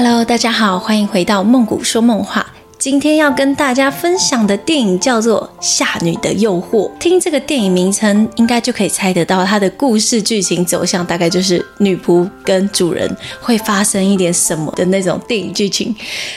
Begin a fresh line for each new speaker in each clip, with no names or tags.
Hello，大家好，欢迎回到梦谷说梦话。今天要跟大家分享的电影叫做《夏女的诱惑》。听这个电影名称，应该就可以猜得到它的故事剧情走向，大概就是女仆跟主人会发生一点什么的那种电影剧情。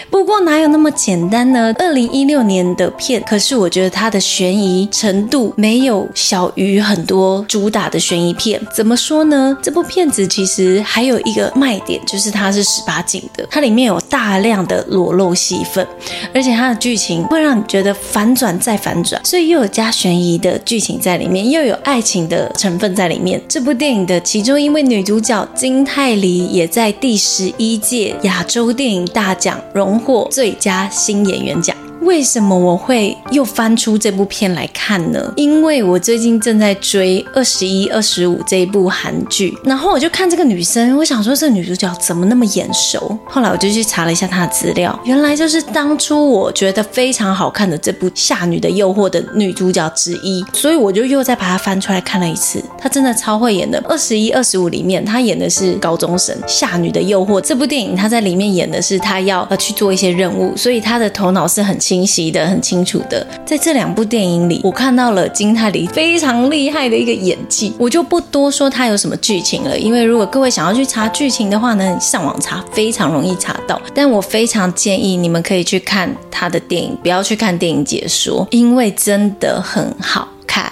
不过哪有那么简单呢？二零一六年的片，可是我觉得它的悬疑程度没有小于很多主打的悬疑片。怎么说呢？这部片子其实还有一个卖点，就是它是十八禁的，它里面有大量的裸露戏份。而且它的剧情会让你觉得反转再反转，所以又有加悬疑的剧情在里面，又有爱情的成分在里面。这部电影的其中一位女主角金泰梨也在第十一届亚洲电影大奖荣获最佳新演员奖。为什么我会又翻出这部片来看呢？因为我最近正在追《二十一二十五》这一部韩剧，然后我就看这个女生，我想说这女主角怎么那么眼熟？后来我就去查了一下她的资料，原来就是当初我觉得非常好看的这部《夏女的诱惑》的女主角之一，所以我就又再把她翻出来看了一次。她真的超会演的，《二十一二十五》里面她演的是高中生，《夏女的诱惑》这部电影她在里面演的是她要呃去做一些任务，所以她的头脑是很清。清晰的，很清楚的，在这两部电影里，我看到了金泰梨非常厉害的一个演技，我就不多说他有什么剧情了，因为如果各位想要去查剧情的话呢，上网查非常容易查到，但我非常建议你们可以去看他的电影，不要去看电影解说，因为真的很好。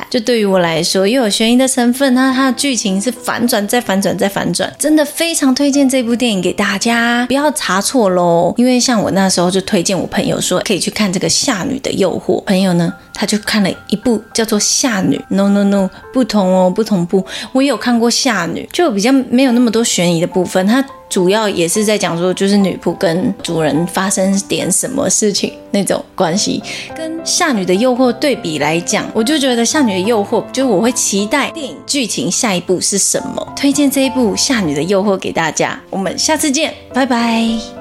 就对于我来说，又有悬疑的成分，那它的剧情是反转再反转再反转，真的非常推荐这部电影给大家，不要查错喽。因为像我那时候就推荐我朋友说可以去看这个《夏女的诱惑》，朋友呢他就看了一部叫做《夏女》，no no no，不同哦，不同部。我也有看过《夏女》，就比较没有那么多悬疑的部分，它。主要也是在讲说，就是女仆跟主人发生点什么事情那种关系，跟《夏女的诱惑》对比来讲，我就觉得《夏女的诱惑》就我会期待电影剧情下一步是什么，推荐这一部《夏女的诱惑》给大家。我们下次见，拜拜。